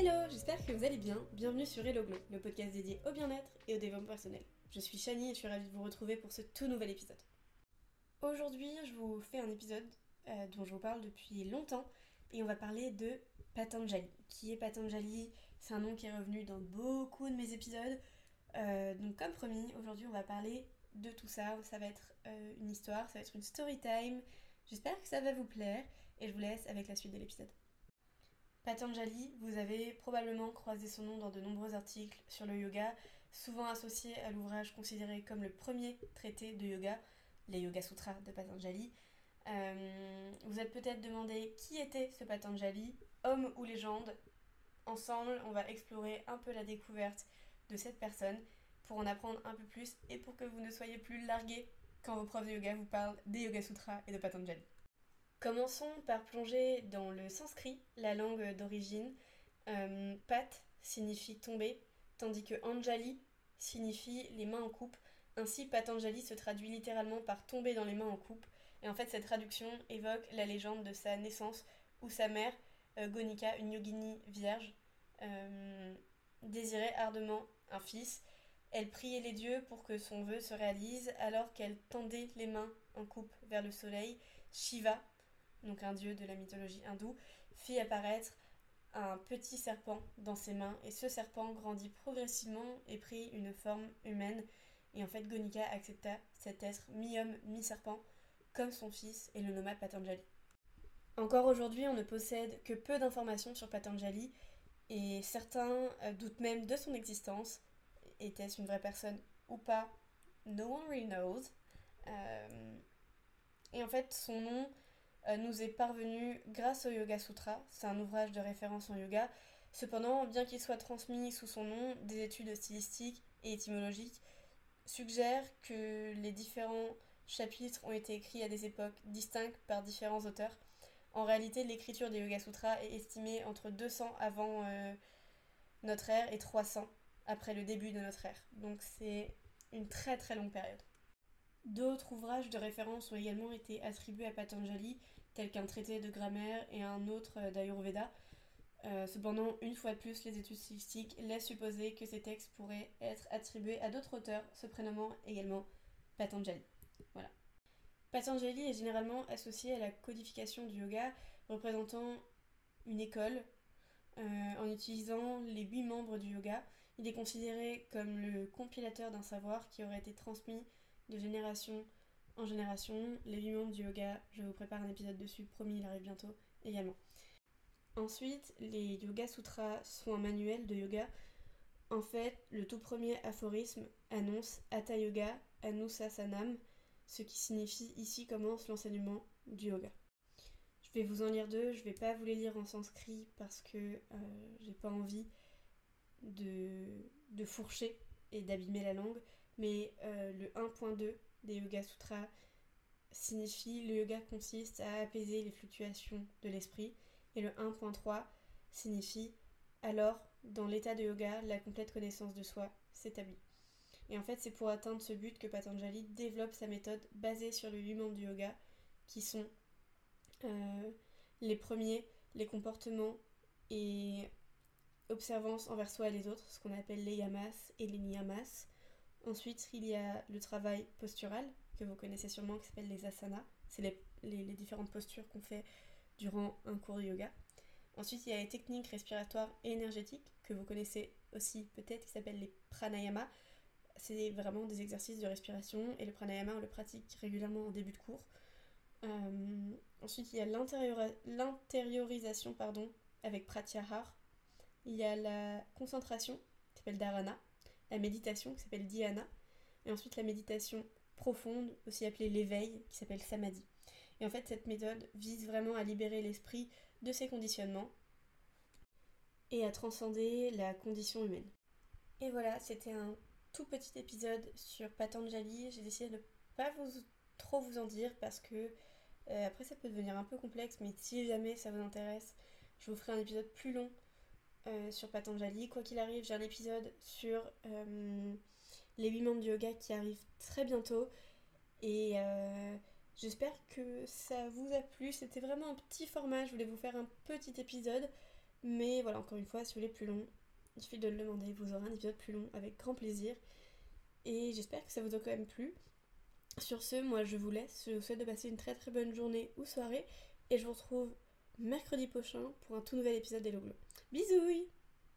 Hello, j'espère que vous allez bien. Bienvenue sur Hello Glow, le podcast dédié au bien-être et au développement personnel. Je suis Shani et je suis ravie de vous retrouver pour ce tout nouvel épisode. Aujourd'hui, je vous fais un épisode euh, dont je vous parle depuis longtemps et on va parler de Patanjali. Qui est Patanjali? C'est un nom qui est revenu dans beaucoup de mes épisodes. Euh, donc comme promis, aujourd'hui on va parler de tout ça. Ça va être euh, une histoire, ça va être une story time. J'espère que ça va vous plaire et je vous laisse avec la suite de l'épisode. Patanjali, vous avez probablement croisé son nom dans de nombreux articles sur le yoga, souvent associé à l'ouvrage considéré comme le premier traité de yoga, les Yoga Sutras de Patanjali. Euh, vous êtes peut-être demandé qui était ce Patanjali, homme ou légende. Ensemble, on va explorer un peu la découverte de cette personne pour en apprendre un peu plus et pour que vous ne soyez plus largués quand vos profs de yoga vous parlent des Yoga Sutras et de Patanjali. Commençons par plonger dans le sanskrit, la langue d'origine. Euh, pat signifie tomber, tandis que Anjali signifie les mains en coupe. Ainsi, Patanjali se traduit littéralement par tomber dans les mains en coupe. Et en fait, cette traduction évoque la légende de sa naissance où sa mère, euh, Gonika, une yogini vierge, euh, désirait ardemment un fils. Elle priait les dieux pour que son vœu se réalise alors qu'elle tendait les mains en coupe vers le soleil. Shiva, donc un dieu de la mythologie hindoue, fit apparaître un petit serpent dans ses mains et ce serpent grandit progressivement et prit une forme humaine et en fait Gonika accepta cet être mi-homme mi-serpent comme son fils et le nomma Patanjali. Encore aujourd'hui on ne possède que peu d'informations sur Patanjali et certains euh, doutent même de son existence. Était-ce une vraie personne ou pas? No one really knows. Euh, et en fait son nom nous est parvenu grâce au Yoga Sutra. C'est un ouvrage de référence en yoga. Cependant, bien qu'il soit transmis sous son nom, des études stylistiques et étymologiques suggèrent que les différents chapitres ont été écrits à des époques distinctes par différents auteurs. En réalité, l'écriture des Yoga Sutras est estimée entre 200 avant euh, notre ère et 300 après le début de notre ère. Donc c'est une très très longue période. D'autres ouvrages de référence ont également été attribués à Patanjali, tels qu'un traité de grammaire et un autre euh, d'Ayurveda. Euh, cependant, une fois de plus, les études stylistiques laissent supposer que ces textes pourraient être attribués à d'autres auteurs, se prénommant également Patanjali. Voilà. Patanjali est généralement associé à la codification du yoga, représentant une école euh, en utilisant les huit membres du yoga. Il est considéré comme le compilateur d'un savoir qui aurait été transmis de génération en génération. Les du yoga, je vous prépare un épisode dessus, promis, il arrive bientôt également. Ensuite, les Yoga Sutras sont un manuel de yoga. En fait, le tout premier aphorisme annonce Hatha Yoga Anusasanam, ce qui signifie ici commence l'enseignement du yoga. Je vais vous en lire deux, je vais pas vous les lire en sanskrit parce que euh, j'ai pas envie de fourcher et d'abîmer la langue, mais euh, le 1.2 des Yoga Sutras signifie le yoga consiste à apaiser les fluctuations de l'esprit et le 1.3 signifie alors dans l'état de yoga la complète connaissance de soi s'établit. Et en fait c'est pour atteindre ce but que Patanjali développe sa méthode basée sur les huit membres du yoga qui sont euh, les premiers, les comportements et observances envers soi et les autres, ce qu'on appelle les yamas et les niyamas. Ensuite, il y a le travail postural, que vous connaissez sûrement, qui s'appelle les asanas. C'est les, différentes postures qu'on fait durant un cours de yoga. Ensuite, il y a les techniques respiratoires et énergétiques, que vous connaissez aussi peut-être, qui s'appellent les pranayama. C'est vraiment des exercices de respiration, et le pranayama, on le pratique régulièrement en début de cours. Euh, ensuite, il y a l'intériorisation pardon, avec pratyahar. Il y a la concentration, qui s'appelle dharana la méditation qui s'appelle dhyana, et ensuite la méditation profonde, aussi appelée l'éveil, qui s'appelle samadhi. Et en fait, cette méthode vise vraiment à libérer l'esprit de ses conditionnements et à transcender la condition humaine. Et voilà, c'était un tout petit épisode sur Patanjali. J'ai décidé de ne pas trop vous en dire parce que euh, après ça peut devenir un peu complexe, mais si jamais ça vous intéresse, je vous ferai un épisode plus long euh, sur Patanjali. Quoi qu'il arrive, j'ai un épisode sur euh, les 8 membres du yoga qui arrive très bientôt. Et euh, j'espère que ça vous a plu. C'était vraiment un petit format. Je voulais vous faire un petit épisode. Mais voilà, encore une fois, si vous voulez plus long, il suffit de le demander, vous aurez un épisode plus long avec grand plaisir. Et j'espère que ça vous a quand même plu. Sur ce, moi je vous laisse, je vous souhaite de passer une très très bonne journée ou soirée et je vous retrouve mercredi prochain pour un tout nouvel épisode d'Hello Glow. Bisous